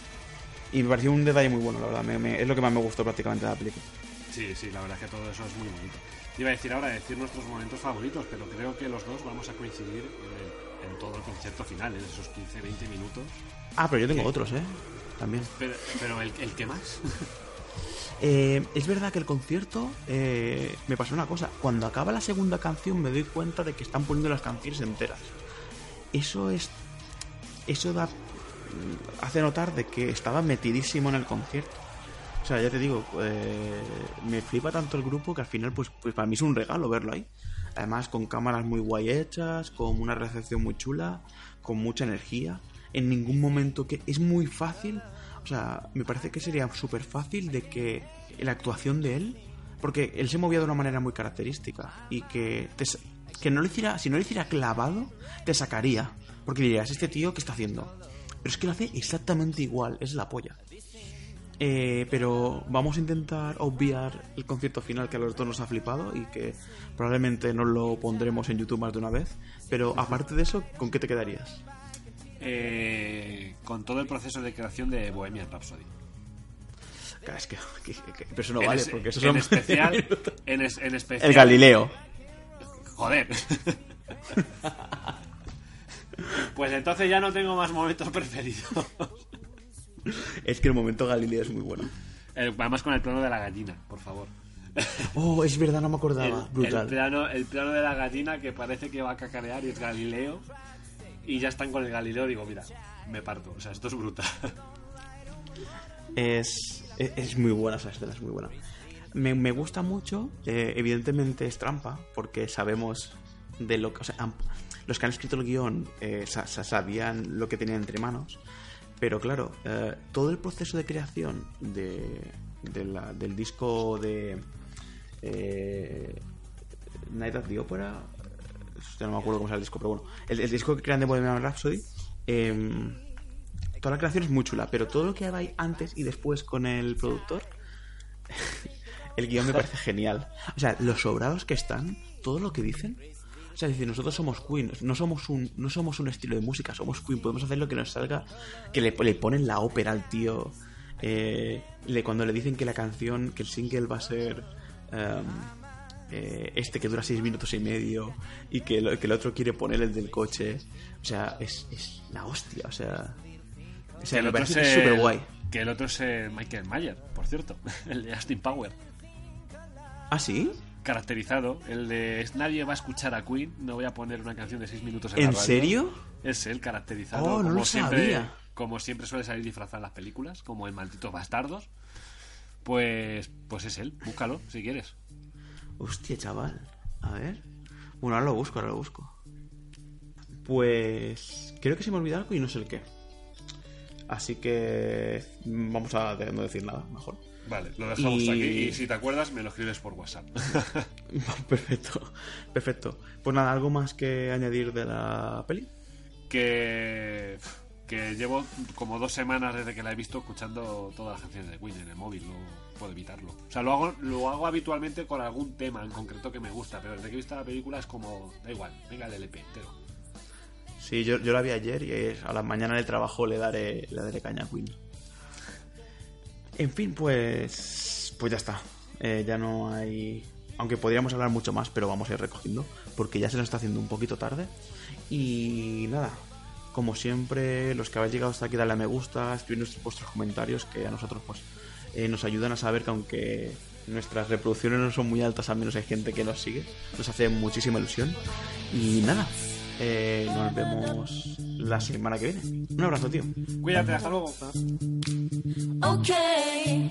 Y me pareció un detalle muy bueno, la verdad, es lo que más me gustó prácticamente de la película. Sí, sí, la verdad es que todo eso es muy bonito. Iba a decir ahora decir nuestros momentos favoritos, pero creo que los dos vamos a coincidir en, todo el concierto final, en esos 15-20 minutos. Ah, pero yo tengo otros, ¿eh? También. Pero, el, el que más. Eh, es verdad que el concierto eh, me pasó una cosa. Cuando acaba la segunda canción me doy cuenta de que están poniendo las canciones enteras. Eso es. Eso da. hace notar de que estaba metidísimo en el concierto. O sea, ya te digo, eh, me flipa tanto el grupo que al final, pues, pues para mí es un regalo verlo ahí. Además, con cámaras muy guay hechas, con una recepción muy chula, con mucha energía. En ningún momento que es muy fácil. O sea, me parece que sería súper fácil de que la actuación de él, porque él se movía de una manera muy característica y que, que no lo hiciera, si no lo hiciera clavado, te sacaría. Porque dirías, este tío, ¿qué está haciendo? Pero es que lo hace exactamente igual, es la polla. Eh, pero vamos a intentar obviar el concierto final que a los dos nos ha flipado y que probablemente nos lo pondremos en YouTube más de una vez. Pero aparte de eso, ¿con qué te quedarías? Eh, con todo el proceso de creación de Bohemian Rhapsody. Es que, pero eso no vale, porque eso en especial, en, en especial. El Galileo. Joder. pues entonces ya no tengo más momentos preferidos es que el momento Galileo es muy bueno. además con el plano de la gallina, por favor. Oh, es verdad, no me acordaba. El, Brutal. el plano, el plano de la gallina que parece que va a cacarear y es Galileo. Y ya están con el Galileo. Digo, mira, me parto. O sea, esto es brutal. Es, es, es muy buena esa escena, es muy buena. Me, me gusta mucho, eh, evidentemente es trampa, porque sabemos de lo que... O sea, han- los que han escrito el guion eh, sa- sa- sabían lo que tenían entre manos, pero claro, eh, todo el proceso de creación de, de la- del disco de eh, Night at the Opera, ya no me acuerdo cómo se llama el disco, pero bueno, el, el disco que crean de Bohemian Rhapsody, em, toda la creación es muy chula, pero todo lo que hay antes y después con el productor, el guion me parece genial. O sea, los sobrados que están, todo lo que dicen. O sea, dicen, nosotros somos Queen, no somos un, no somos un estilo de música, somos Queen, podemos hacer lo que nos salga. Que le, le ponen la ópera al tío. eh, le, cuando le dicen que la canción, que el single va a ser em, eh, este que dura seis minutos y medio y que, lo- que el otro quiere poner el del coche. O sea, es, es la hostia, o sea. O sea, me parece es súper guay. Que el otro es eh, Michael Mayer, por cierto. El de Austin Power. ¿Ah, sí? Caracterizado. El de nadie va a escuchar a Queen. No voy a poner una canción de 6 minutos en, la ¿En radio". serio? Es él caracterizado. Oh, no como lo siempre, sabía. Como siempre suele salir disfrazado en las películas, como en Malditos Bastardos. Pues, pues es él. Búscalo si quieres. Hostia, chaval. A ver. Bueno, ahora lo busco, ahora lo busco. Pues. Creo que se me olvidó algo y no sé el qué. Así que. Vamos a no decir nada, mejor. Vale, lo dejamos Y- aquí. Y si te acuerdas, me lo escribes por WhatsApp. Perfecto. Perfecto. Pues nada, ¿algo más que añadir de la peli? que que llevo como dos semanas desde que la he visto escuchando todas las canciones de Queen en el móvil, no puedo evitarlo. O sea, lo hago, lo hago habitualmente con algún tema en concreto que me gusta, pero desde que he visto la película es como, da igual, venga el LP entero. Sí, yo, yo la vi ayer y a la mañana del trabajo le daré, le daré caña a. En fin, pues. Pues ya está. Eh, ya no hay. Aunque podríamos hablar mucho más, pero vamos a ir recogiendo. Porque ya se nos está haciendo un poquito tarde. Y nada. Como siempre, los que habéis llegado hasta aquí, dale a me gusta, escribid vuestros comentarios, que a nosotros pues eh, nos ayudan a saber que aunque nuestras reproducciones no son muy altas, al menos hay gente que nos sigue. Nos hace muchísima ilusión. Y nada, eh, nos vemos la semana que viene. Un abrazo, tío. Cuídate, hasta luego. Okay.